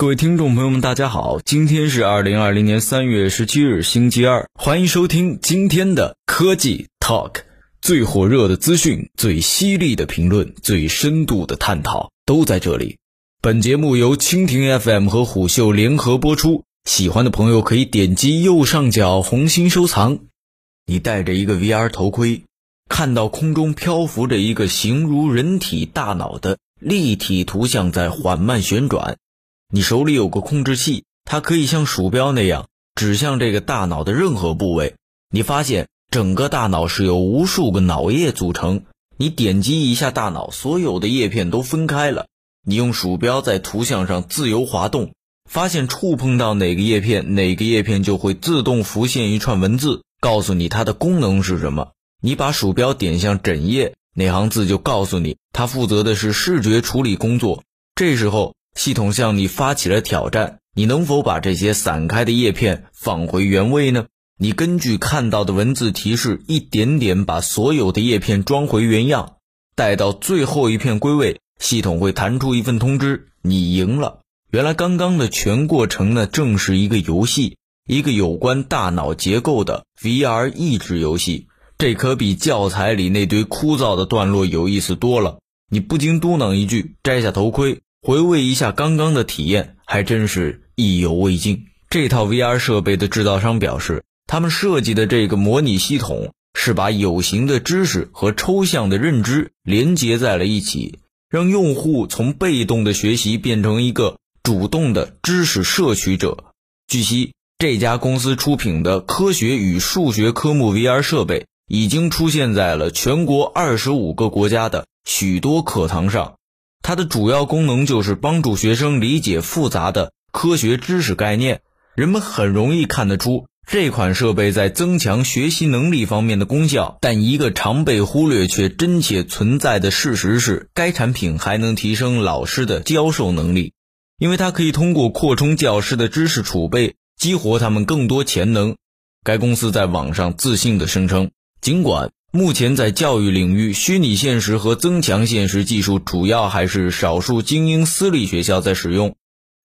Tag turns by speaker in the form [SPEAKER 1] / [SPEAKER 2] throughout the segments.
[SPEAKER 1] 各位听众朋友们，大家好，今天是二零二零年三月十七日，星期二，欢迎收听今天的科技 Talk，最火热的资讯、最犀利的评论、最深度的探讨都在这里。本节目由蜻蜓 FM 和虎嗅联合播出，喜欢的朋友可以点击右上角红心收藏。你戴着一个 VR 头盔，看到空中漂浮着一个形如人体大脑的立体图像在缓慢旋转。你手里有个控制器，它可以像鼠标那样指向这个大脑的任何部位。你发现整个大脑是由无数个脑叶组成。你点击一下大脑，所有的叶片都分开了。你用鼠标在图像上自由滑动，发现触碰到哪个叶片，哪个叶片就会自动浮现一串文字，告诉你它的功能是什么。你把鼠标点向枕页，哪行字就告诉你它负责的是视觉处理工作。这时候。系统向你发起了挑战，你能否把这些散开的叶片放回原位呢？你根据看到的文字提示，一点点把所有的叶片装回原样。待到最后一片归位，系统会弹出一份通知，你赢了。原来刚刚的全过程呢，正是一个游戏，一个有关大脑结构的 VR 益智游戏。这可比教材里那堆枯燥的段落有意思多了。你不禁嘟囔一句：“摘下头盔。”回味一下刚刚的体验，还真是意犹未尽。这套 VR 设备的制造商表示，他们设计的这个模拟系统是把有形的知识和抽象的认知连接在了一起，让用户从被动的学习变成一个主动的知识摄取者。据悉，这家公司出品的科学与数学科目 VR 设备已经出现在了全国二十五个国家的许多课堂上。它的主要功能就是帮助学生理解复杂的科学知识概念。人们很容易看得出这款设备在增强学习能力方面的功效。但一个常被忽略却真切存在的事实是，该产品还能提升老师的教授能力，因为它可以通过扩充教师的知识储备，激活他们更多潜能。该公司在网上自信地声称，尽管。目前在教育领域，虚拟现实和增强现实技术主要还是少数精英私立学校在使用，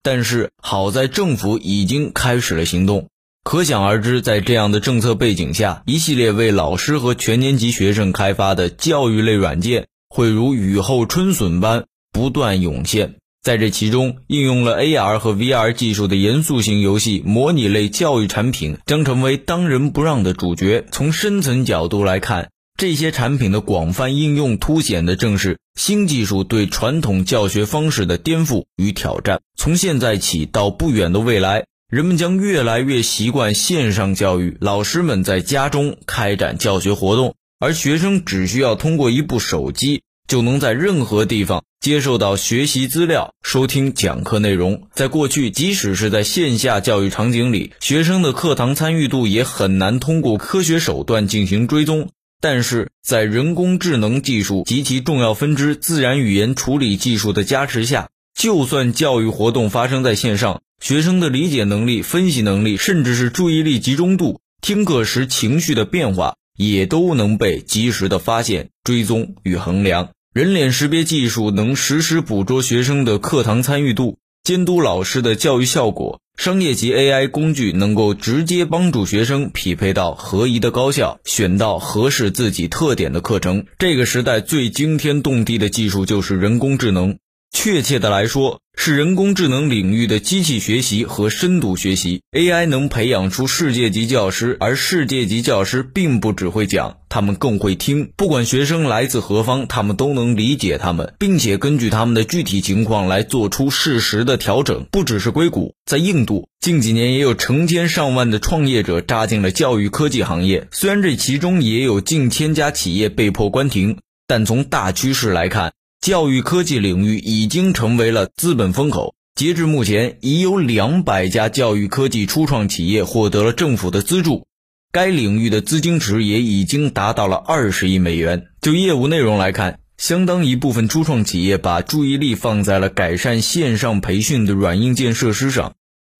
[SPEAKER 1] 但是好在政府已经开始了行动。可想而知，在这样的政策背景下，一系列为老师和全年级学生开发的教育类软件会如雨后春笋般不断涌现。在这其中，应用了 AR 和 VR 技术的严肃型游戏模拟类教育产品将成为当仁不让的主角。从深层角度来看，这些产品的广泛应用凸显的正是新技术对传统教学方式的颠覆与挑战。从现在起到不远的未来，人们将越来越习惯线上教育，老师们在家中开展教学活动，而学生只需要通过一部手机。就能在任何地方接受到学习资料、收听讲课内容。在过去，即使是在线下教育场景里，学生的课堂参与度也很难通过科学手段进行追踪。但是在人工智能技术及其重要分支自然语言处理技术的加持下，就算教育活动发生在线上，学生的理解能力、分析能力，甚至是注意力集中度、听课时情绪的变化，也都能被及时的发现、追踪与衡量。人脸识别技术能实时捕捉学生的课堂参与度，监督老师的教育效果。商业级 AI 工具能够直接帮助学生匹配到合宜的高校，选到合适自己特点的课程。这个时代最惊天动地的技术就是人工智能。确切的来说，是人工智能领域的机器学习和深度学习。AI 能培养出世界级教师，而世界级教师并不只会讲，他们更会听。不管学生来自何方，他们都能理解他们，并且根据他们的具体情况来做出适时的调整。不只是硅谷，在印度，近几年也有成千上万的创业者扎进了教育科技行业。虽然这其中也有近千家企业被迫关停，但从大趋势来看。教育科技领域已经成为了资本风口。截至目前，已有两百家教育科技初创企业获得了政府的资助，该领域的资金池也已经达到了二十亿美元。就业务内容来看，相当一部分初创企业把注意力放在了改善线上培训的软硬件设施上。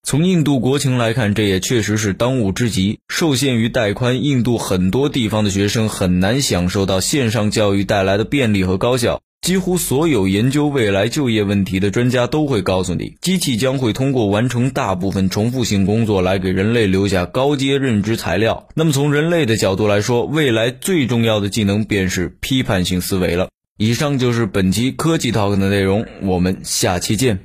[SPEAKER 1] 从印度国情来看，这也确实是当务之急。受限于带宽，印度很多地方的学生很难享受到线上教育带来的便利和高效。几乎所有研究未来就业问题的专家都会告诉你，机器将会通过完成大部分重复性工作来给人类留下高阶认知材料。那么从人类的角度来说，未来最重要的技能便是批判性思维了。以上就是本期科技 Talk 的内容，我们下期见。